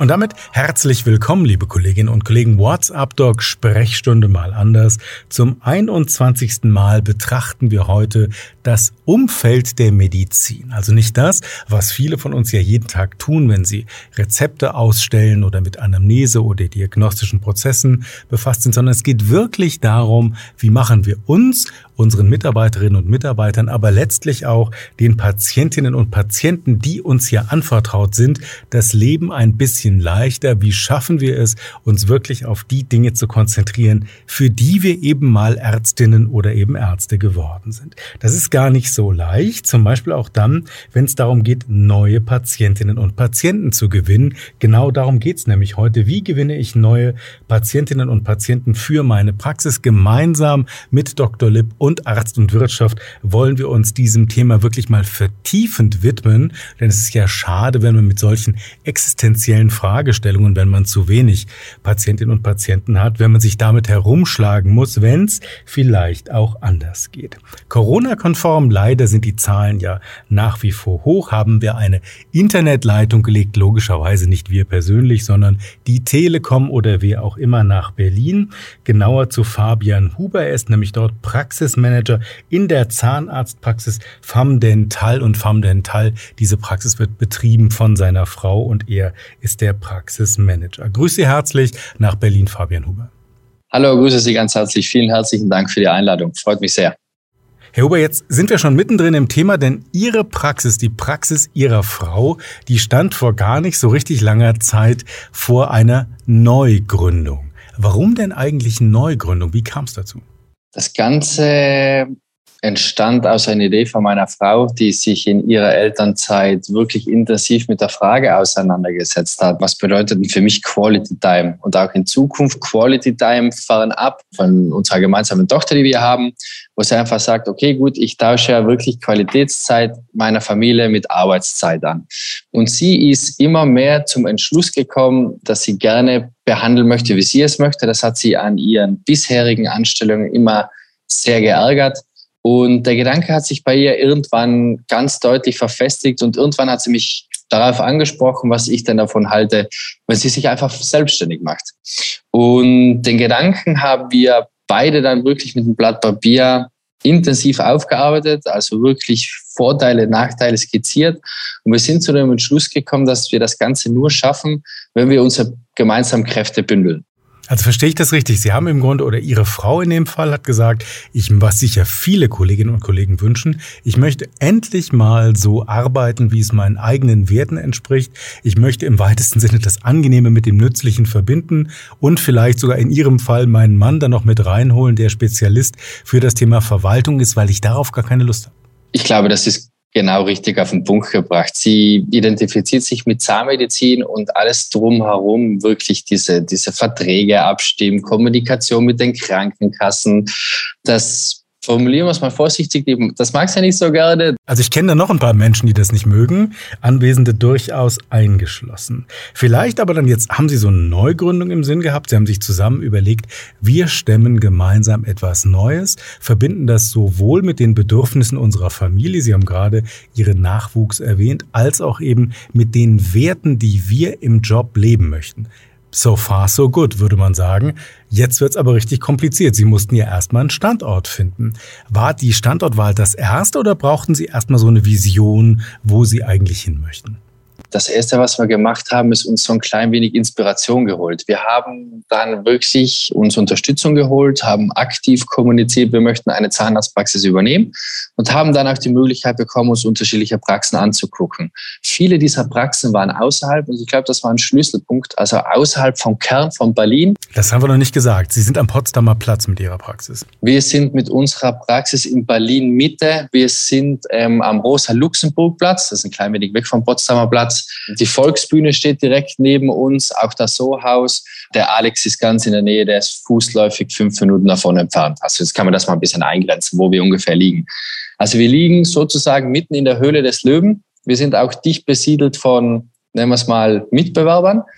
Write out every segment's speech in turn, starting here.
Und damit herzlich willkommen, liebe Kolleginnen und Kollegen. WhatsApp Doc Sprechstunde mal anders. Zum 21. Mal betrachten wir heute das Umfeld der Medizin. Also nicht das, was viele von uns ja jeden Tag tun, wenn sie Rezepte ausstellen oder mit Anamnese oder diagnostischen Prozessen befasst sind, sondern es geht wirklich darum, wie machen wir uns, unseren Mitarbeiterinnen und Mitarbeitern, aber letztlich auch den Patientinnen und Patienten, die uns hier anvertraut sind, das Leben ein bisschen bisschen leichter? Wie schaffen wir es, uns wirklich auf die Dinge zu konzentrieren, für die wir eben mal Ärztinnen oder eben Ärzte geworden sind? Das ist gar nicht so leicht, zum Beispiel auch dann, wenn es darum geht, neue Patientinnen und Patienten zu gewinnen. Genau darum geht es nämlich heute. Wie gewinne ich neue Patientinnen und Patienten für meine Praxis? Gemeinsam mit Dr. Lipp und Arzt und Wirtschaft wollen wir uns diesem Thema wirklich mal vertiefend widmen, denn es ist ja schade, wenn man mit solchen existenziellen Fragestellungen, wenn man zu wenig Patientinnen und Patienten hat, wenn man sich damit herumschlagen muss, wenn es vielleicht auch anders geht. Corona-konform leider sind die Zahlen ja nach wie vor hoch. Haben wir eine Internetleitung gelegt, logischerweise nicht wir persönlich, sondern die Telekom oder wer auch immer nach Berlin. Genauer zu Fabian Huber. Er ist nämlich dort Praxismanager in der Zahnarztpraxis FAMDental und FAMDental. Diese Praxis wird betrieben von seiner Frau und er ist der der Praxismanager. Grüße Sie herzlich nach Berlin, Fabian Huber. Hallo, grüße Sie ganz herzlich. Vielen herzlichen Dank für die Einladung. Freut mich sehr. Herr Huber, jetzt sind wir schon mittendrin im Thema, denn Ihre Praxis, die Praxis Ihrer Frau, die stand vor gar nicht so richtig langer Zeit vor einer Neugründung. Warum denn eigentlich Neugründung? Wie kam es dazu? Das Ganze entstand aus einer Idee von meiner Frau, die sich in ihrer Elternzeit wirklich intensiv mit der Frage auseinandergesetzt hat, was bedeutet denn für mich Quality Time und auch in Zukunft Quality Time fernab von unserer gemeinsamen Tochter, die wir haben, wo sie einfach sagt, okay, gut, ich tausche ja wirklich Qualitätszeit meiner Familie mit Arbeitszeit an. Und sie ist immer mehr zum Entschluss gekommen, dass sie gerne behandeln möchte, wie sie es möchte. Das hat sie an ihren bisherigen Anstellungen immer sehr geärgert. Und der Gedanke hat sich bei ihr irgendwann ganz deutlich verfestigt und irgendwann hat sie mich darauf angesprochen, was ich denn davon halte, wenn sie sich einfach selbstständig macht. Und den Gedanken haben wir beide dann wirklich mit dem Blatt Papier intensiv aufgearbeitet, also wirklich Vorteile, Nachteile skizziert. Und wir sind zu dem Entschluss gekommen, dass wir das Ganze nur schaffen, wenn wir unsere gemeinsamen Kräfte bündeln. Also verstehe ich das richtig? Sie haben im Grunde, oder Ihre Frau in dem Fall hat gesagt, ich, was sicher viele Kolleginnen und Kollegen wünschen, ich möchte endlich mal so arbeiten, wie es meinen eigenen Werten entspricht. Ich möchte im weitesten Sinne das Angenehme mit dem Nützlichen verbinden und vielleicht sogar in Ihrem Fall meinen Mann dann noch mit reinholen, der Spezialist für das Thema Verwaltung ist, weil ich darauf gar keine Lust habe. Ich glaube, das ist genau richtig auf den Punkt gebracht. Sie identifiziert sich mit Zahnmedizin und alles drumherum, wirklich diese, diese Verträge abstimmen, Kommunikation mit den Krankenkassen. Das formulieren wir es mal vorsichtig, das magst du ja nicht so gerne. Also ich kenne da noch ein paar Menschen, die das nicht mögen, Anwesende durchaus eingeschlossen. Vielleicht aber dann jetzt haben Sie so eine Neugründung im Sinn gehabt, Sie haben sich zusammen überlegt, wir stemmen gemeinsam etwas Neues, verbinden das sowohl mit den Bedürfnissen unserer Familie, Sie haben gerade Ihren Nachwuchs erwähnt, als auch eben mit den Werten, die wir im Job leben möchten. So far, so good, würde man sagen. Jetzt wird's aber richtig kompliziert. Sie mussten ja erstmal einen Standort finden. War die Standortwahl das erste oder brauchten Sie erstmal so eine Vision, wo Sie eigentlich hin möchten? Das Erste, was wir gemacht haben, ist uns so ein klein wenig Inspiration geholt. Wir haben dann wirklich uns Unterstützung geholt, haben aktiv kommuniziert, wir möchten eine Zahnarztpraxis übernehmen und haben dann auch die Möglichkeit bekommen, uns unterschiedliche Praxen anzugucken. Viele dieser Praxen waren außerhalb und ich glaube, das war ein Schlüsselpunkt, also außerhalb vom Kern von Berlin. Das haben wir noch nicht gesagt. Sie sind am Potsdamer Platz mit Ihrer Praxis. Wir sind mit unserer Praxis in Berlin Mitte. Wir sind ähm, am Rosa-Luxemburg-Platz, das ist ein klein wenig weg vom Potsdamer Platz. Die Volksbühne steht direkt neben uns, auch das So-Haus. Der Alex ist ganz in der Nähe, der ist fußläufig fünf Minuten davon entfernt. Also jetzt kann man das mal ein bisschen eingrenzen, wo wir ungefähr liegen. Also wir liegen sozusagen mitten in der Höhle des Löwen. Wir sind auch dicht besiedelt von nennen wir es mal, Mitbewerbern.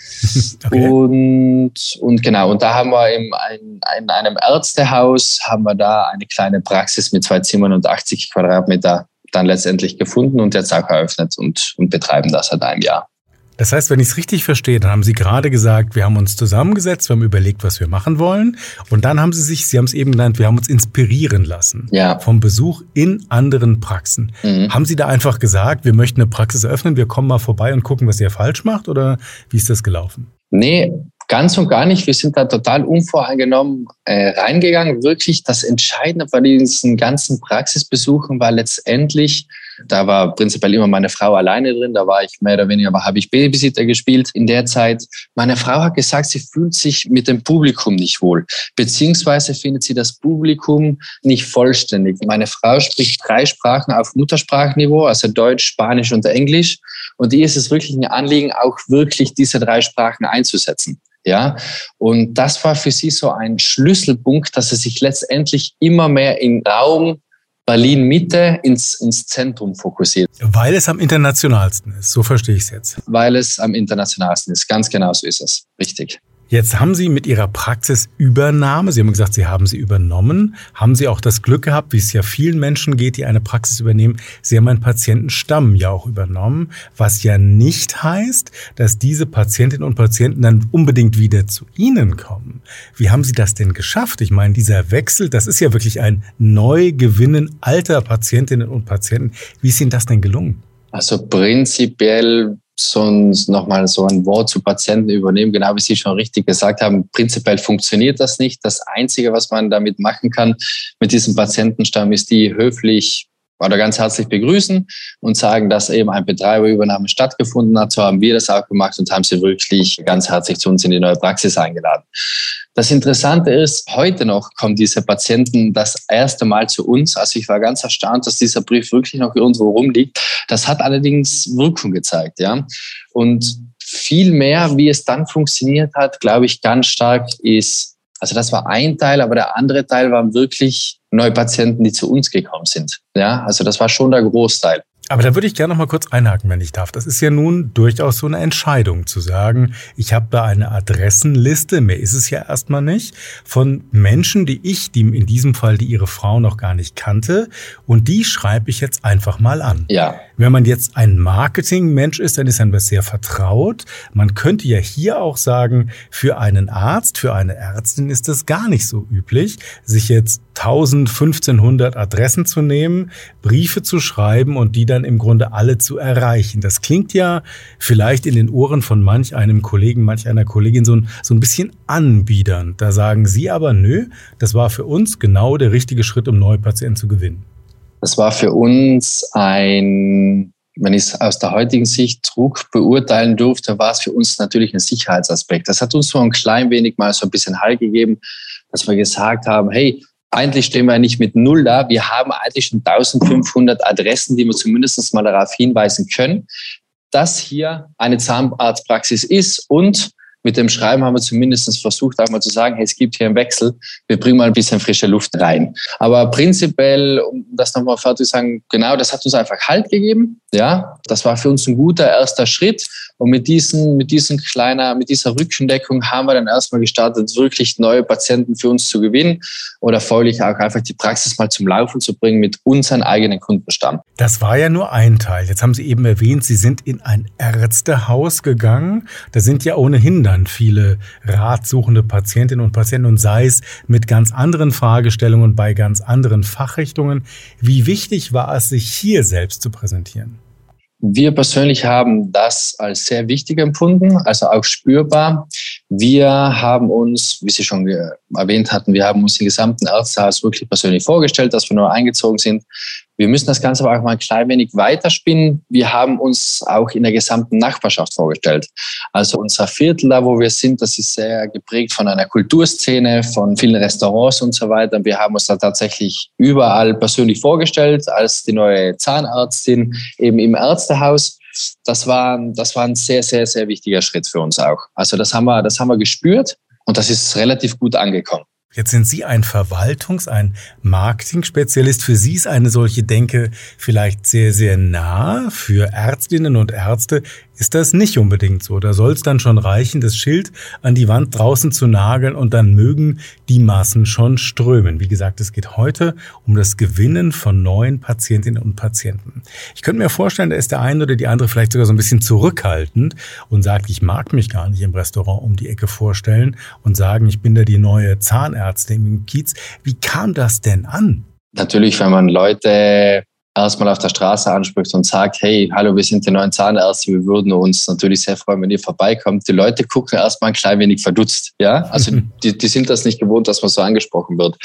Okay. Und, und genau, und da haben wir im, in, in einem Ärztehaus, haben wir da eine kleine Praxis mit zwei Zimmern und 80 Quadratmeter dann letztendlich gefunden und jetzt auch eröffnet und, und betreiben das seit einem Jahr. Das heißt, wenn ich es richtig verstehe, dann haben Sie gerade gesagt, wir haben uns zusammengesetzt, wir haben überlegt, was wir machen wollen. Und dann haben Sie sich, Sie haben es eben genannt, wir haben uns inspirieren lassen ja. vom Besuch in anderen Praxen. Mhm. Haben Sie da einfach gesagt, wir möchten eine Praxis eröffnen, wir kommen mal vorbei und gucken, was ihr falsch macht? Oder wie ist das gelaufen? Nee, ganz und gar nicht. Wir sind da total unvoreingenommen äh, reingegangen. Wirklich das Entscheidende bei diesen ganzen Praxisbesuchen war letztendlich, da war prinzipiell immer meine Frau alleine drin. Da war ich mehr oder weniger, aber habe ich Babysitter gespielt in der Zeit. Meine Frau hat gesagt, sie fühlt sich mit dem Publikum nicht wohl, beziehungsweise findet sie das Publikum nicht vollständig. Meine Frau spricht drei Sprachen auf Muttersprachniveau, also Deutsch, Spanisch und Englisch. Und ihr ist es wirklich ein Anliegen, auch wirklich diese drei Sprachen einzusetzen. Ja, und das war für sie so ein Schlüsselpunkt, dass sie sich letztendlich immer mehr in Raum Berlin Mitte ins, ins Zentrum fokussiert. Weil es am internationalsten ist, so verstehe ich es jetzt. Weil es am internationalsten ist, ganz genau so ist es, richtig. Jetzt haben Sie mit Ihrer Praxisübernahme, Sie haben gesagt, Sie haben sie übernommen, haben Sie auch das Glück gehabt, wie es ja vielen Menschen geht, die eine Praxis übernehmen, Sie haben einen Patientenstamm ja auch übernommen, was ja nicht heißt, dass diese Patientinnen und Patienten dann unbedingt wieder zu Ihnen kommen. Wie haben Sie das denn geschafft? Ich meine, dieser Wechsel, das ist ja wirklich ein Neugewinnen alter Patientinnen und Patienten. Wie ist Ihnen das denn gelungen? Also prinzipiell sonst nochmal so ein Wort zu Patienten übernehmen. Genau wie Sie schon richtig gesagt haben, prinzipiell funktioniert das nicht. Das Einzige, was man damit machen kann mit diesem Patientenstamm, ist die höflich oder ganz herzlich begrüßen und sagen, dass eben ein Betreiberübernahme stattgefunden hat. So haben wir das auch gemacht und haben sie wirklich ganz herzlich zu uns in die neue Praxis eingeladen. Das Interessante ist, heute noch kommen diese Patienten das erste Mal zu uns. Also ich war ganz erstaunt, dass dieser Brief wirklich noch irgendwo rumliegt. Das hat allerdings Wirkung gezeigt, ja. Und viel mehr, wie es dann funktioniert hat, glaube ich, ganz stark ist, also das war ein Teil, aber der andere Teil waren wirklich neue Patienten, die zu uns gekommen sind. Ja, also das war schon der Großteil. Aber da würde ich gerne noch mal kurz einhaken, wenn ich darf. Das ist ja nun durchaus so eine Entscheidung zu sagen, ich habe da eine Adressenliste, mehr ist es ja erstmal nicht, von Menschen, die ich, die in diesem Fall, die ihre Frau noch gar nicht kannte, und die schreibe ich jetzt einfach mal an. Ja. Wenn man jetzt ein Marketingmensch ist, dann ist man sehr vertraut. Man könnte ja hier auch sagen, für einen Arzt, für eine Ärztin ist es gar nicht so üblich, sich jetzt 1000, 1500 Adressen zu nehmen, Briefe zu schreiben und die dann dann im Grunde alle zu erreichen. Das klingt ja vielleicht in den Ohren von manch einem Kollegen, manch einer Kollegin so ein, so ein bisschen anbiedernd. Da sagen Sie aber, nö, das war für uns genau der richtige Schritt, um neue Patienten zu gewinnen. Das war für uns ein wenn ich es aus der heutigen Sicht Druck beurteilen durfte, war es für uns natürlich ein Sicherheitsaspekt. Das hat uns so ein klein wenig mal so ein bisschen Halt gegeben, dass wir gesagt haben, hey, eigentlich stehen wir nicht mit Null da. Wir haben eigentlich schon 1500 Adressen, die wir zumindest mal darauf hinweisen können, dass hier eine Zahnarztpraxis ist und mit dem Schreiben haben wir zumindest versucht, auch mal zu sagen, hey, es gibt hier einen Wechsel, wir bringen mal ein bisschen frische Luft rein. Aber prinzipiell, um das nochmal fertig zu sagen, genau, das hat uns einfach Halt gegeben. Ja, das war für uns ein guter erster Schritt. Und mit diesen, mit diesen kleiner, mit dieser Rückendeckung haben wir dann erstmal gestartet, wirklich neue Patienten für uns zu gewinnen oder folglich auch einfach die Praxis mal zum Laufen zu bringen mit unseren eigenen Kundenstamm. Das war ja nur ein Teil. Jetzt haben Sie eben erwähnt, Sie sind in ein Ärztehaus gegangen. Da sind ja ohnehin dann viele ratsuchende Patientinnen und Patienten und sei es mit ganz anderen Fragestellungen bei ganz anderen Fachrichtungen. Wie wichtig war es, sich hier selbst zu präsentieren? Wir persönlich haben das als sehr wichtig empfunden, also auch spürbar. Wir haben uns, wie Sie schon erwähnt hatten, wir haben uns im gesamten Ärztehaus wirklich persönlich vorgestellt, dass wir nur eingezogen sind. Wir müssen das Ganze aber auch mal ein klein wenig weiterspinnen. Wir haben uns auch in der gesamten Nachbarschaft vorgestellt. Also unser Viertel, da wo wir sind, das ist sehr geprägt von einer Kulturszene, von vielen Restaurants und so weiter. Wir haben uns da tatsächlich überall persönlich vorgestellt als die neue Zahnärztin eben im Ärztehaus. Das war, das war ein sehr, sehr, sehr wichtiger Schritt für uns auch. Also das haben wir, das haben wir gespürt und das ist relativ gut angekommen. Jetzt sind Sie ein Verwaltungs-, ein Marketing-Spezialist. Für Sie ist eine solche Denke vielleicht sehr, sehr nah. Für Ärztinnen und Ärzte ist das nicht unbedingt so. Da soll es dann schon reichen, das Schild an die Wand draußen zu nageln und dann mögen die Massen schon strömen. Wie gesagt, es geht heute um das Gewinnen von neuen Patientinnen und Patienten. Ich könnte mir vorstellen, da ist der eine oder die andere vielleicht sogar so ein bisschen zurückhaltend und sagt, ich mag mich gar nicht im Restaurant um die Ecke vorstellen und sagen, ich bin da die neue Zahnärztin im Kiez. Wie kam das denn an? Natürlich, wenn man Leute erstmal auf der Straße anspricht und sagt, hey, hallo, wir sind die neuen Zahnärzte, wir würden uns natürlich sehr freuen, wenn ihr vorbeikommt. Die Leute gucken erstmal ein klein wenig verdutzt, ja. Also die, die sind das nicht gewohnt, dass man so angesprochen wird.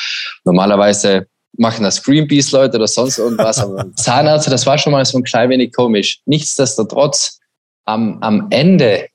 Normalerweise machen das Greenpeace-Leute oder sonst irgendwas, aber Zahnärzte, das war schon mal so ein klein wenig komisch. Nichtsdestotrotz, am, am Ende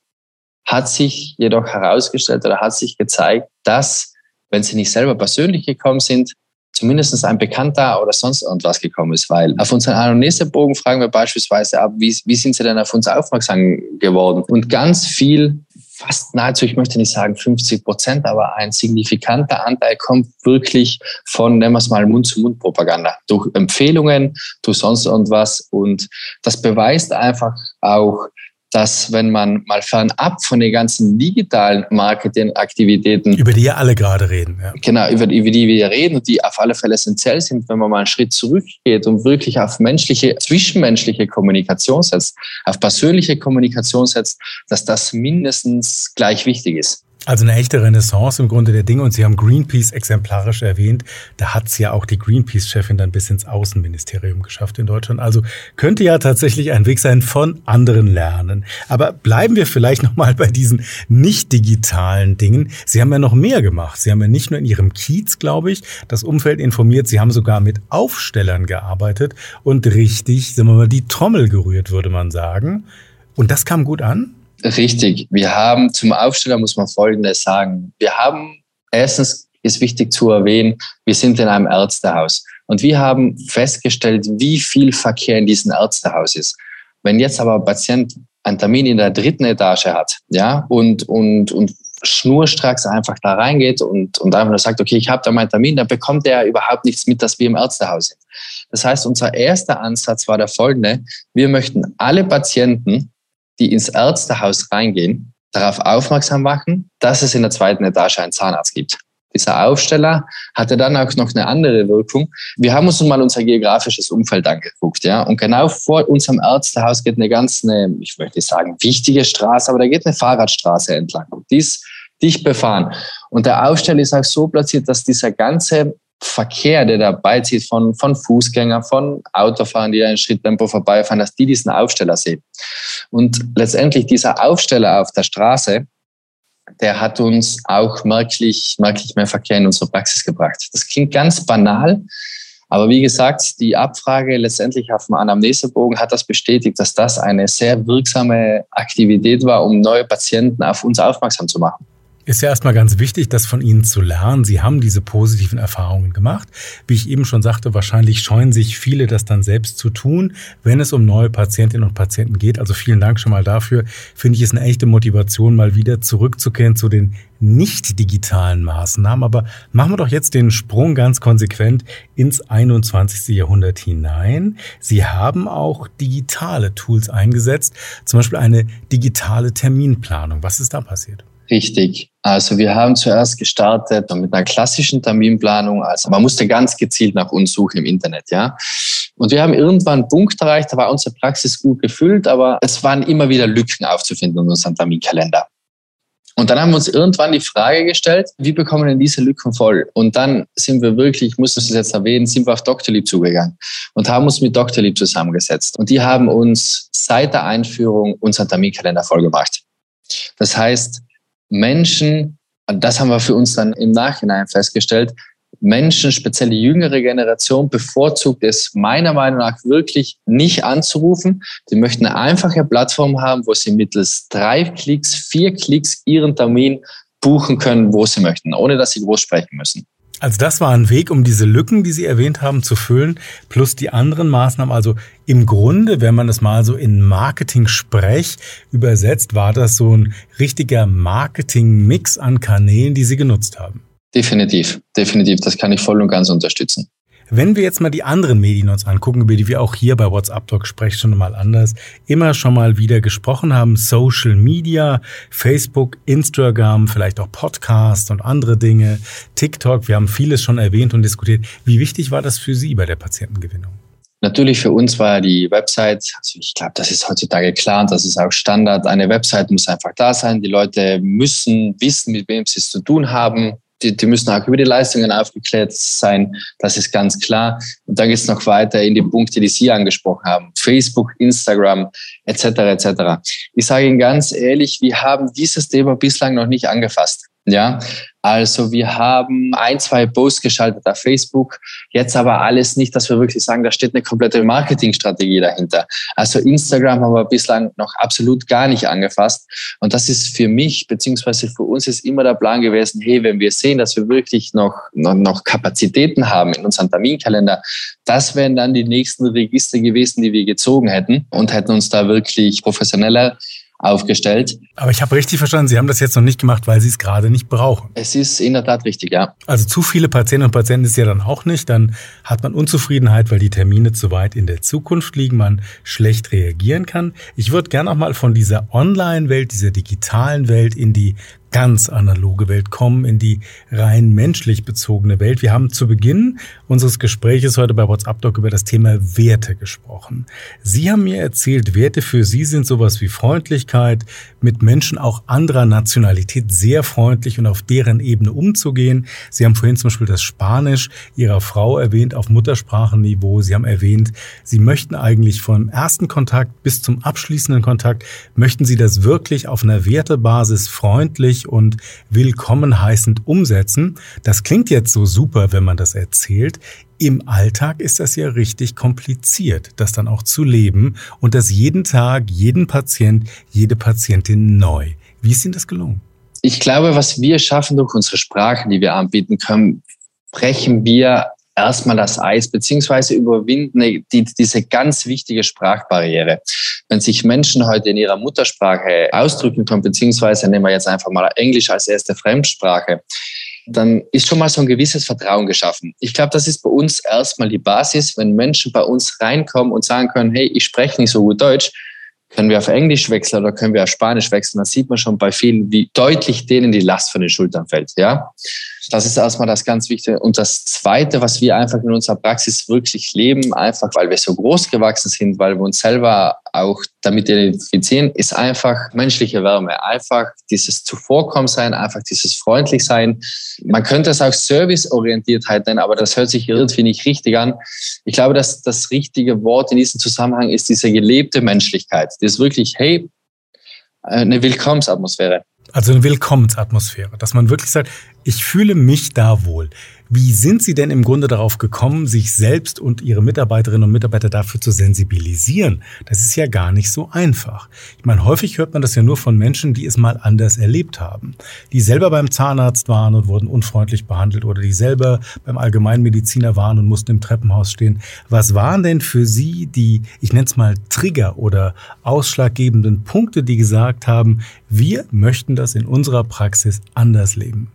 hat sich jedoch herausgestellt oder hat sich gezeigt, dass, wenn sie nicht selber persönlich gekommen sind, zumindest ein Bekannter oder sonst irgendwas gekommen ist. Weil auf unseren Anamnesebogen fragen wir beispielsweise ab, wie, wie sind Sie denn auf uns aufmerksam geworden? Und ganz viel, fast nahezu, ich möchte nicht sagen 50 Prozent, aber ein signifikanter Anteil kommt wirklich von, nennen wir es mal, Mund-zu-Mund-Propaganda. Durch Empfehlungen, durch sonst irgendwas. Und das beweist einfach auch, dass wenn man mal fernab von den ganzen digitalen Marketingaktivitäten, über die ja alle gerade reden, ja. genau, über, über die wir reden und die auf alle Fälle essentiell sind, wenn man mal einen Schritt zurückgeht und wirklich auf menschliche, zwischenmenschliche Kommunikation setzt, auf persönliche Kommunikation setzt, dass das mindestens gleich wichtig ist. Also eine echte Renaissance im Grunde der Dinge. Und Sie haben Greenpeace exemplarisch erwähnt. Da hat es ja auch die Greenpeace-Chefin dann bis ins Außenministerium geschafft in Deutschland. Also könnte ja tatsächlich ein Weg sein von anderen lernen. Aber bleiben wir vielleicht nochmal bei diesen nicht digitalen Dingen. Sie haben ja noch mehr gemacht. Sie haben ja nicht nur in Ihrem Kiez, glaube ich, das Umfeld informiert. Sie haben sogar mit Aufstellern gearbeitet und richtig, sagen wir mal, die Trommel gerührt, würde man sagen. Und das kam gut an? Richtig. Wir haben zum Aufsteller muss man Folgendes sagen. Wir haben erstens ist wichtig zu erwähnen, wir sind in einem Ärztehaus und wir haben festgestellt, wie viel Verkehr in diesem Ärztehaus ist. Wenn jetzt aber ein Patient einen Termin in der dritten Etage hat, ja, und, und, und schnurstracks einfach da reingeht und, und einfach nur sagt, okay, ich habe da meinen Termin, dann bekommt er überhaupt nichts mit, dass wir im Ärztehaus sind. Das heißt, unser erster Ansatz war der folgende. Wir möchten alle Patienten die ins Ärztehaus reingehen, darauf aufmerksam machen, dass es in der zweiten Etage einen Zahnarzt gibt. Dieser Aufsteller hatte dann auch noch eine andere Wirkung. Wir haben uns nun mal unser geografisches Umfeld angeguckt, ja. Und genau vor unserem Ärztehaus geht eine ganz, eine, ich möchte sagen, wichtige Straße, aber da geht eine Fahrradstraße entlang. Die ist dicht befahren. Und der Aufsteller ist auch so platziert, dass dieser ganze Verkehr, der dabei zieht, von, von Fußgängern, von Autofahrern, die ja in Schritttempo vorbeifahren, dass die diesen Aufsteller sehen. Und letztendlich dieser Aufsteller auf der Straße, der hat uns auch merklich, merklich mehr Verkehr in unsere Praxis gebracht. Das klingt ganz banal, aber wie gesagt, die Abfrage letztendlich auf dem Anamnesebogen hat das bestätigt, dass das eine sehr wirksame Aktivität war, um neue Patienten auf uns aufmerksam zu machen. Ist ja erstmal ganz wichtig, das von Ihnen zu lernen. Sie haben diese positiven Erfahrungen gemacht. Wie ich eben schon sagte, wahrscheinlich scheuen sich viele, das dann selbst zu tun, wenn es um neue Patientinnen und Patienten geht. Also vielen Dank schon mal dafür. Finde ich es eine echte Motivation, mal wieder zurückzukehren zu den nicht digitalen Maßnahmen. Aber machen wir doch jetzt den Sprung ganz konsequent ins 21. Jahrhundert hinein. Sie haben auch digitale Tools eingesetzt, zum Beispiel eine digitale Terminplanung. Was ist da passiert? Richtig. Also wir haben zuerst gestartet mit einer klassischen Terminplanung. Also man musste ganz gezielt nach uns suchen im Internet, ja. Und wir haben irgendwann einen Punkt erreicht, da war unsere Praxis gut gefüllt, aber es waren immer wieder Lücken aufzufinden in unserem Terminkalender. Und dann haben wir uns irgendwann die Frage gestellt, wie bekommen wir denn diese Lücken voll? Und dann sind wir wirklich, ich muss das jetzt erwähnen, sind wir auf Doctolib zugegangen und haben uns mit Doctolib zusammengesetzt. Und die haben uns seit der Einführung unseren Terminkalender vollgemacht. Das heißt, Menschen, das haben wir für uns dann im Nachhinein festgestellt, Menschen, speziell die jüngere Generation, bevorzugt es meiner Meinung nach wirklich nicht anzurufen. Die möchten eine einfache Plattform haben, wo sie mittels drei Klicks, vier Klicks ihren Termin buchen können, wo sie möchten, ohne dass sie groß sprechen müssen. Also das war ein Weg, um diese Lücken, die Sie erwähnt haben, zu füllen, plus die anderen Maßnahmen. Also im Grunde, wenn man es mal so in Marketing-Sprech übersetzt, war das so ein richtiger Marketing-Mix an Kanälen, die Sie genutzt haben. Definitiv, definitiv. Das kann ich voll und ganz unterstützen. Wenn wir jetzt mal die anderen Medien uns angucken, über die wir auch hier bei WhatsApp Talk sprechen, schon mal anders, immer schon mal wieder gesprochen haben, Social Media, Facebook, Instagram, vielleicht auch Podcast und andere Dinge, TikTok, wir haben vieles schon erwähnt und diskutiert. Wie wichtig war das für Sie bei der Patientengewinnung? Natürlich für uns war die Website, also ich glaube, das ist heutzutage klar das ist auch Standard. Eine Website muss einfach da sein. Die Leute müssen wissen, mit wem sie es zu tun haben die, die müssen auch über die Leistungen aufgeklärt sein, das ist ganz klar. Und dann geht es noch weiter in die Punkte, die Sie angesprochen haben, Facebook, Instagram etc. etc. Ich sage Ihnen ganz ehrlich, wir haben dieses Thema bislang noch nicht angefasst. Ja, also wir haben ein, zwei Posts geschaltet auf Facebook, jetzt aber alles nicht, dass wir wirklich sagen, da steht eine komplette Marketingstrategie dahinter. Also Instagram haben wir bislang noch absolut gar nicht angefasst. Und das ist für mich, beziehungsweise für uns ist immer der Plan gewesen, hey, wenn wir sehen, dass wir wirklich noch, noch, noch Kapazitäten haben in unserem Terminkalender, das wären dann die nächsten Register gewesen, die wir gezogen hätten und hätten uns da wirklich professioneller aufgestellt. Aber ich habe richtig verstanden, Sie haben das jetzt noch nicht gemacht, weil Sie es gerade nicht brauchen. Es ist in der Tat richtig, ja. Also zu viele Patientinnen und Patienten ist ja dann auch nicht. Dann hat man Unzufriedenheit, weil die Termine zu weit in der Zukunft liegen, man schlecht reagieren kann. Ich würde gerne auch mal von dieser Online-Welt, dieser digitalen Welt in die ganz analoge Welt kommen, in die rein menschlich bezogene Welt. Wir haben zu Beginn unseres Gespräches heute bei WhatsApp Doc über das Thema Werte gesprochen. Sie haben mir erzählt, Werte für Sie sind sowas wie Freundlichkeit, mit Menschen auch anderer Nationalität sehr freundlich und auf deren Ebene umzugehen. Sie haben vorhin zum Beispiel das Spanisch Ihrer Frau erwähnt auf Muttersprachenniveau. Sie haben erwähnt, Sie möchten eigentlich vom ersten Kontakt bis zum abschließenden Kontakt, möchten Sie das wirklich auf einer Wertebasis freundlich und willkommen heißend umsetzen. Das klingt jetzt so super, wenn man das erzählt. Im Alltag ist das ja richtig kompliziert, das dann auch zu leben und das jeden Tag, jeden Patient, jede Patientin neu. Wie ist Ihnen das gelungen? Ich glaube, was wir schaffen durch unsere Sprachen, die wir anbieten können, brechen wir erstmal das Eis beziehungsweise überwinden die, diese ganz wichtige Sprachbarriere. Wenn sich Menschen heute in ihrer Muttersprache ausdrücken können, beziehungsweise nehmen wir jetzt einfach mal Englisch als erste Fremdsprache, dann ist schon mal so ein gewisses Vertrauen geschaffen. Ich glaube, das ist bei uns erstmal die Basis, wenn Menschen bei uns reinkommen und sagen können, hey, ich spreche nicht so gut Deutsch, können wir auf Englisch wechseln oder können wir auf Spanisch wechseln? Dann sieht man schon bei vielen, wie deutlich denen die Last von den Schultern fällt. Ja, das ist erstmal das ganz Wichtige. Und das Zweite, was wir einfach in unserer Praxis wirklich leben, einfach weil wir so groß gewachsen sind, weil wir uns selber auch damit identifizieren, ist einfach menschliche Wärme. Einfach dieses Zuvorkommensein, einfach dieses Freundlichsein. Man könnte es auch Serviceorientiertheit nennen, aber das hört sich irgendwie nicht richtig an. Ich glaube, dass das richtige Wort in diesem Zusammenhang ist diese gelebte Menschlichkeit. Das ist wirklich, hey, eine Willkommensatmosphäre. Also eine Willkommensatmosphäre, dass man wirklich sagt, ich fühle mich da wohl. Wie sind Sie denn im Grunde darauf gekommen, sich selbst und Ihre Mitarbeiterinnen und Mitarbeiter dafür zu sensibilisieren? Das ist ja gar nicht so einfach. Ich meine, häufig hört man das ja nur von Menschen, die es mal anders erlebt haben. Die selber beim Zahnarzt waren und wurden unfreundlich behandelt oder die selber beim Allgemeinmediziner waren und mussten im Treppenhaus stehen. Was waren denn für Sie die, ich nenne es mal Trigger oder ausschlaggebenden Punkte, die gesagt haben, wir möchten das in unserer Praxis anders leben?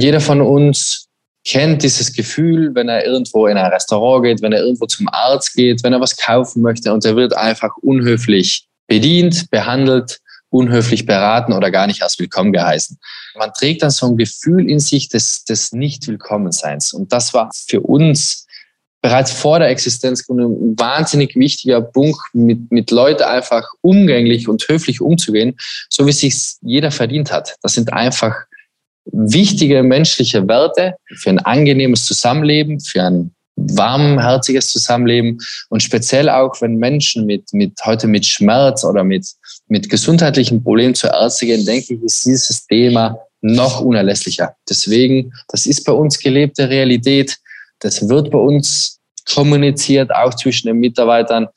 Jeder von uns kennt dieses Gefühl, wenn er irgendwo in ein Restaurant geht, wenn er irgendwo zum Arzt geht, wenn er was kaufen möchte und er wird einfach unhöflich bedient, behandelt, unhöflich beraten oder gar nicht als willkommen geheißen. Man trägt dann so ein Gefühl in sich des, des Nicht-Willkommenseins. Und das war für uns bereits vor der Existenzgründung ein wahnsinnig wichtiger Punkt, mit, mit Leuten einfach umgänglich und höflich umzugehen, so wie es sich jeder verdient hat. Das sind einfach wichtige menschliche Werte für ein angenehmes Zusammenleben, für ein warmherziges Zusammenleben und speziell auch, wenn Menschen mit, mit heute mit Schmerz oder mit, mit gesundheitlichen Problemen zur Ärzte gehen, denke ich, ist dieses Thema noch unerlässlicher. Deswegen, das ist bei uns gelebte Realität. Das wird bei uns kommuniziert, auch zwischen den Mitarbeitern.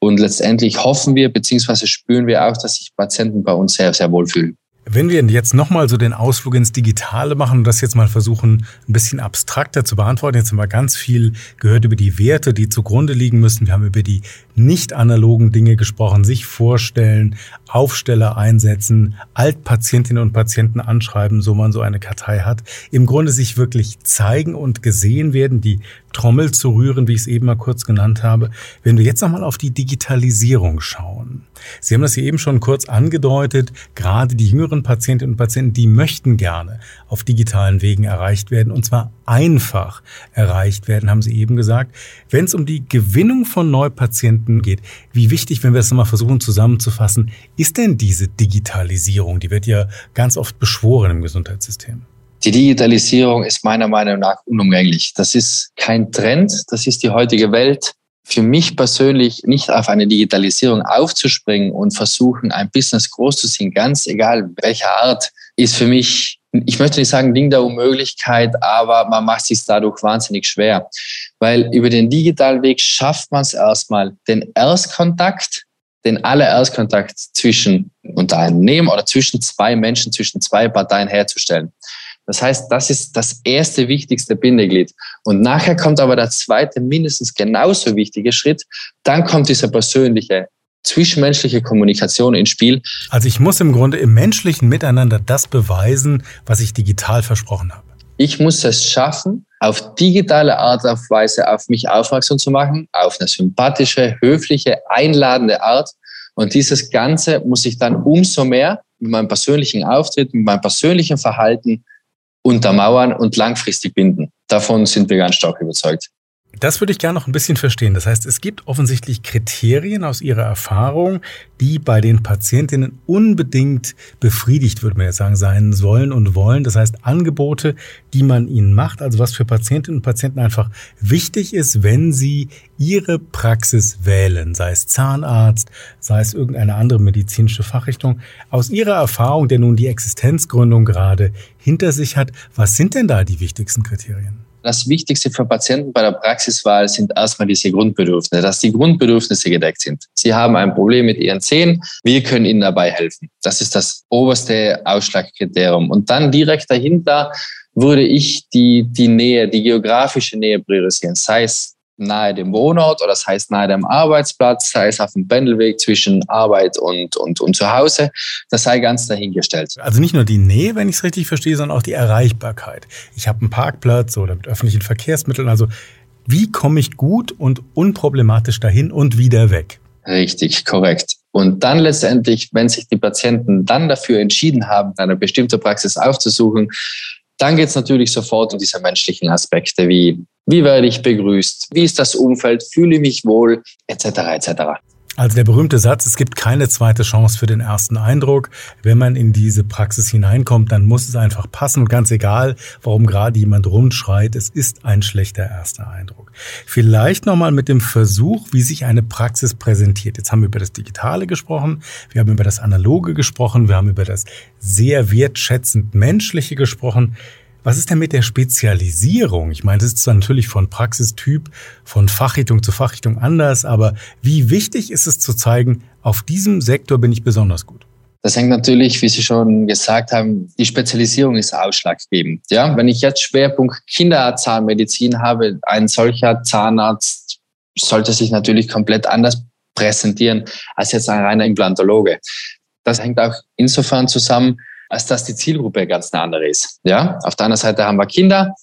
Und letztendlich hoffen wir, beziehungsweise spüren wir auch, dass sich Patienten bei uns sehr, sehr wohl fühlen. Wenn wir jetzt nochmal so den Ausflug ins Digitale machen und das jetzt mal versuchen, ein bisschen abstrakter zu beantworten. Jetzt haben wir ganz viel gehört über die Werte, die zugrunde liegen müssen. Wir haben über die nicht analogen Dinge gesprochen, sich vorstellen, Aufsteller einsetzen, Altpatientinnen und Patienten anschreiben, so man so eine Kartei hat. Im Grunde sich wirklich zeigen und gesehen werden, die Trommel zu rühren, wie ich es eben mal kurz genannt habe. Wenn wir jetzt nochmal auf die Digitalisierung schauen. Sie haben das hier eben schon kurz angedeutet. Gerade die jüngeren Patientinnen und Patienten, die möchten gerne auf digitalen Wegen erreicht werden und zwar einfach erreicht werden, haben Sie eben gesagt. Wenn es um die Gewinnung von Neupatienten geht, wie wichtig, wenn wir das nochmal versuchen zusammenzufassen, ist denn diese Digitalisierung? Die wird ja ganz oft beschworen im Gesundheitssystem. Die Digitalisierung ist meiner Meinung nach unumgänglich. Das ist kein Trend, das ist die heutige Welt. Für mich persönlich nicht auf eine Digitalisierung aufzuspringen und versuchen, ein Business groß zu ziehen, ganz egal welcher Art, ist für mich, ich möchte nicht sagen Ding der Unmöglichkeit, aber man macht sich dadurch wahnsinnig schwer. Weil über den digitalen Weg schafft man es erstmal, den Erstkontakt den allererstkontakt zwischen Unternehmen oder zwischen zwei Menschen, zwischen zwei Parteien herzustellen. Das heißt, das ist das erste wichtigste Bindeglied. Und nachher kommt aber der zweite, mindestens genauso wichtige Schritt. Dann kommt diese persönliche, zwischenmenschliche Kommunikation ins Spiel. Also ich muss im Grunde im menschlichen Miteinander das beweisen, was ich digital versprochen habe. Ich muss es schaffen, auf digitale Art und Weise auf mich aufmerksam zu machen, auf eine sympathische, höfliche, einladende Art. Und dieses Ganze muss ich dann umso mehr mit meinem persönlichen Auftritt, mit meinem persönlichen Verhalten untermauern und langfristig binden. Davon sind wir ganz stark überzeugt. Das würde ich gerne noch ein bisschen verstehen. Das heißt, es gibt offensichtlich Kriterien aus Ihrer Erfahrung, die bei den Patientinnen unbedingt befriedigt, würde man jetzt sagen, sein sollen und wollen. Das heißt, Angebote, die man ihnen macht, also was für Patientinnen und Patienten einfach wichtig ist, wenn sie ihre Praxis wählen, sei es Zahnarzt, sei es irgendeine andere medizinische Fachrichtung. Aus Ihrer Erfahrung, der nun die Existenzgründung gerade hinter sich hat, was sind denn da die wichtigsten Kriterien? Das Wichtigste für Patienten bei der Praxiswahl sind erstmal diese Grundbedürfnisse, dass die Grundbedürfnisse gedeckt sind. Sie haben ein Problem mit ihren Zähnen, wir können ihnen dabei helfen. Das ist das oberste Ausschlagkriterium. Und dann direkt dahinter würde ich die, die Nähe, die geografische Nähe priorisieren, sei es nahe dem Wohnort oder das heißt nahe dem Arbeitsplatz, sei es auf dem Pendelweg zwischen Arbeit und, und, und zu Hause, das sei ganz dahingestellt. Also nicht nur die Nähe, wenn ich es richtig verstehe, sondern auch die Erreichbarkeit. Ich habe einen Parkplatz oder mit öffentlichen Verkehrsmitteln, also wie komme ich gut und unproblematisch dahin und wieder weg? Richtig, korrekt. Und dann letztendlich, wenn sich die Patienten dann dafür entschieden haben, eine bestimmte Praxis aufzusuchen, dann geht es natürlich sofort um diese menschlichen Aspekte wie, wie werde ich begrüßt, wie ist das Umfeld, fühle ich mich wohl, etc. etc. Also der berühmte Satz, es gibt keine zweite Chance für den ersten Eindruck. Wenn man in diese Praxis hineinkommt, dann muss es einfach passen. Und ganz egal, warum gerade jemand rundschreit, es ist ein schlechter erster Eindruck. Vielleicht nochmal mit dem Versuch, wie sich eine Praxis präsentiert. Jetzt haben wir über das Digitale gesprochen, wir haben über das Analoge gesprochen, wir haben über das sehr wertschätzend Menschliche gesprochen. Was ist denn mit der Spezialisierung? Ich meine, das ist zwar natürlich von Praxistyp, von Fachrichtung zu Fachrichtung anders, aber wie wichtig ist es zu zeigen, auf diesem Sektor bin ich besonders gut? Das hängt natürlich, wie Sie schon gesagt haben, die Spezialisierung ist ausschlaggebend. Ja, wenn ich jetzt Schwerpunkt Kinderzahnmedizin habe, ein solcher Zahnarzt sollte sich natürlich komplett anders präsentieren als jetzt ein reiner Implantologe. Das hängt auch insofern zusammen, als dass die Zielgruppe ganz eine andere ist. Ja, auf der anderen Seite haben wir Kinder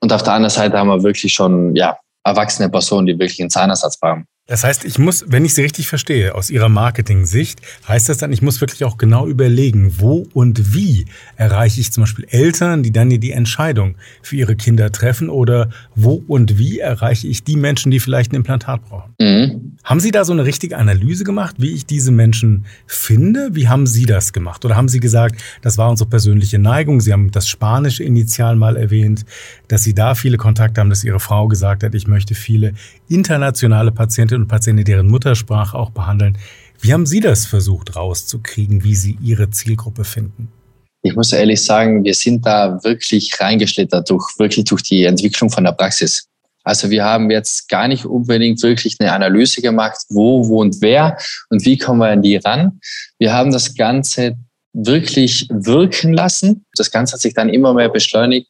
und auf der anderen Seite haben wir wirklich schon, ja, erwachsene Personen, die wirklich einen Zahnersatz brauchen. Das heißt, ich muss, wenn ich Sie richtig verstehe, aus Ihrer Marketing-Sicht, heißt das dann, ich muss wirklich auch genau überlegen, wo und wie erreiche ich zum Beispiel Eltern, die dann die Entscheidung für ihre Kinder treffen oder wo und wie erreiche ich die Menschen, die vielleicht ein Implantat brauchen. Mhm. Haben Sie da so eine richtige Analyse gemacht, wie ich diese Menschen finde? Wie haben Sie das gemacht? Oder haben Sie gesagt, das war unsere persönliche Neigung? Sie haben das spanische Initial mal erwähnt, dass Sie da viele Kontakte haben, dass Ihre Frau gesagt hat, ich möchte viele internationale Patienten Patientinnen und Patienten deren Muttersprache auch behandeln. Wie haben Sie das versucht rauszukriegen, wie Sie Ihre Zielgruppe finden? Ich muss ehrlich sagen, wir sind da wirklich reingeschlittert durch, wirklich durch die Entwicklung von der Praxis. Also wir haben jetzt gar nicht unbedingt wirklich eine Analyse gemacht, wo wohnt wer und wie kommen wir an die ran. Wir haben das Ganze wirklich wirken lassen. Das Ganze hat sich dann immer mehr beschleunigt.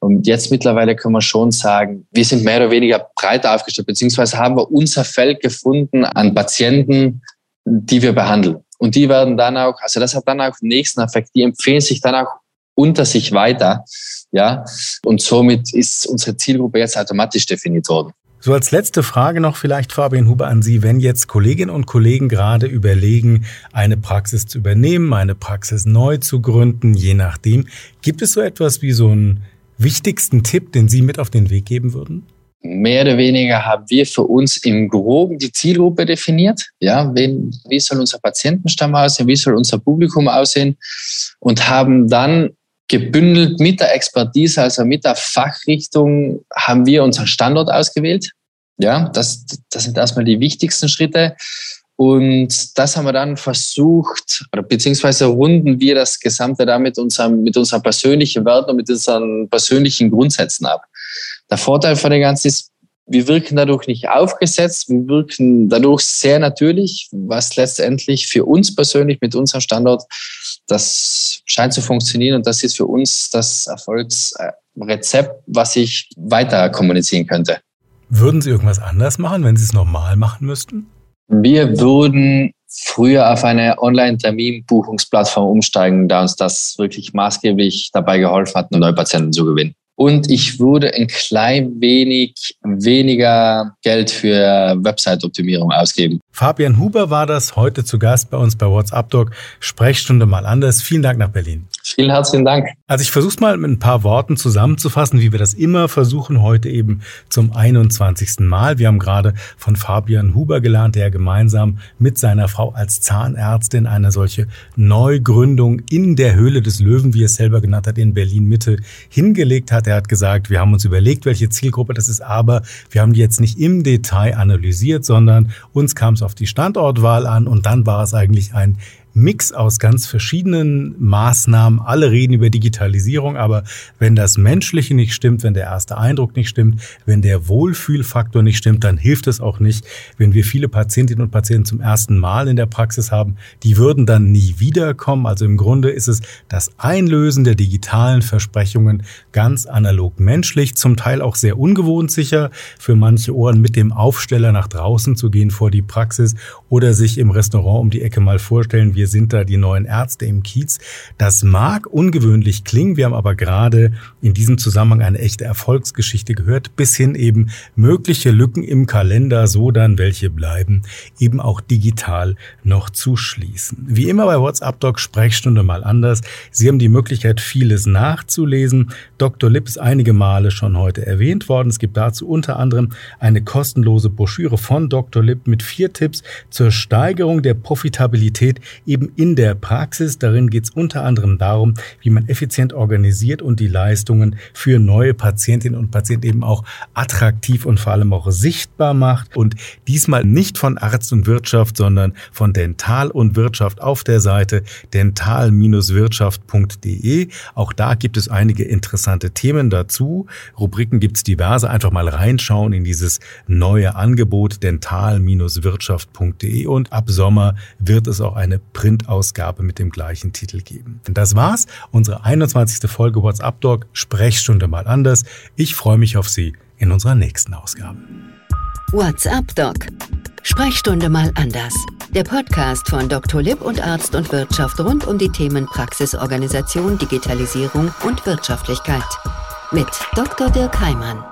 Und jetzt mittlerweile können wir schon sagen, wir sind mehr oder weniger breiter aufgestellt, beziehungsweise haben wir unser Feld gefunden an Patienten, die wir behandeln. Und die werden dann auch, also das hat dann auch den nächsten Effekt, die empfehlen sich dann auch unter sich weiter. Ja, und somit ist unsere Zielgruppe jetzt automatisch definiert worden. So als letzte Frage noch vielleicht Fabian Huber an Sie, wenn jetzt Kolleginnen und Kollegen gerade überlegen, eine Praxis zu übernehmen, eine Praxis neu zu gründen, je nachdem, gibt es so etwas wie so einen wichtigsten Tipp, den Sie mit auf den Weg geben würden? Mehr oder weniger haben wir für uns im Groben die Zielgruppe definiert. Ja, wen, wie soll unser Patientenstamm aussehen? Wie soll unser Publikum aussehen? Und haben dann gebündelt mit der Expertise, also mit der Fachrichtung, haben wir unseren Standort ausgewählt. Ja, das, das sind erstmal die wichtigsten Schritte. Und das haben wir dann versucht, beziehungsweise runden wir das Gesamte da mit unserem, mit unseren persönlichen Werten und mit unseren persönlichen Grundsätzen ab. Der Vorteil von dem Ganzen ist, wir wirken dadurch nicht aufgesetzt, wir wirken dadurch sehr natürlich, was letztendlich für uns persönlich mit unserem Standort, das scheint zu funktionieren und das ist für uns das Erfolgsrezept, was ich weiter kommunizieren könnte. Würden Sie irgendwas anders machen, wenn Sie es normal machen müssten? Wir würden früher auf eine Online-Terminbuchungsplattform umsteigen, da uns das wirklich maßgeblich dabei geholfen hat, neue Patienten zu gewinnen. Und ich würde ein klein wenig weniger Geld für Website-Optimierung ausgeben. Fabian Huber war das heute zu Gast bei uns bei WhatsApp Doc. Sprechstunde mal anders. Vielen Dank nach Berlin. Vielen herzlichen Dank. Also ich versuche mal mit ein paar Worten zusammenzufassen, wie wir das immer versuchen, heute eben zum 21. Mal. Wir haben gerade von Fabian Huber gelernt, der gemeinsam mit seiner Frau als Zahnärztin eine solche Neugründung in der Höhle des Löwen, wie er es selber genannt hat, in Berlin Mitte hingelegt hat. Er hat gesagt, wir haben uns überlegt, welche Zielgruppe das ist, aber wir haben die jetzt nicht im Detail analysiert, sondern uns kam es auf die Standortwahl an und dann war es eigentlich ein Mix aus ganz verschiedenen Maßnahmen. Alle reden über Digitalisierung, aber wenn das Menschliche nicht stimmt, wenn der erste Eindruck nicht stimmt, wenn der Wohlfühlfaktor nicht stimmt, dann hilft es auch nicht, wenn wir viele Patientinnen und Patienten zum ersten Mal in der Praxis haben. Die würden dann nie wiederkommen. Also im Grunde ist es das Einlösen der digitalen Versprechungen ganz analog menschlich, zum Teil auch sehr ungewohnt sicher für manche Ohren mit dem Aufsteller nach draußen zu gehen vor die Praxis oder sich im Restaurant um die Ecke mal vorstellen, wir sind da die neuen Ärzte im Kiez. Das mag ungewöhnlich klingen, wir haben aber gerade in diesem Zusammenhang eine echte Erfolgsgeschichte gehört, bis hin eben mögliche Lücken im Kalender, so dann welche bleiben, eben auch digital noch zu schließen. Wie immer bei WhatsApp Doc Sprechstunde mal anders. Sie haben die Möglichkeit, vieles nachzulesen. Dr. Lipp ist einige Male schon heute erwähnt worden. Es gibt dazu unter anderem eine kostenlose Broschüre von Dr. Lipp mit vier Tipps zur Steigerung der Profitabilität eben in der Praxis. Darin geht es unter anderem darum, wie man effizient organisiert und die Leistungen für neue Patientinnen und Patienten eben auch attraktiv und vor allem auch sichtbar macht. Und diesmal nicht von Arzt und Wirtschaft, sondern von Dental und Wirtschaft auf der Seite dental-wirtschaft.de. Auch da gibt es einige interessante Themen dazu. Rubriken gibt es diverse. Einfach mal reinschauen in dieses neue Angebot dental-wirtschaft.de und ab Sommer wird es auch eine Printausgabe mit dem gleichen Titel geben. Und das war's, unsere 21. Folge WhatsApp Doc Sprechstunde mal anders. Ich freue mich auf Sie in unserer nächsten Ausgabe. WhatsApp Doc Sprechstunde mal anders. Der Podcast von Dr. Lipp und Arzt und Wirtschaft rund um die Themen Praxisorganisation, Digitalisierung und Wirtschaftlichkeit. Mit Dr. Dirk Heimann.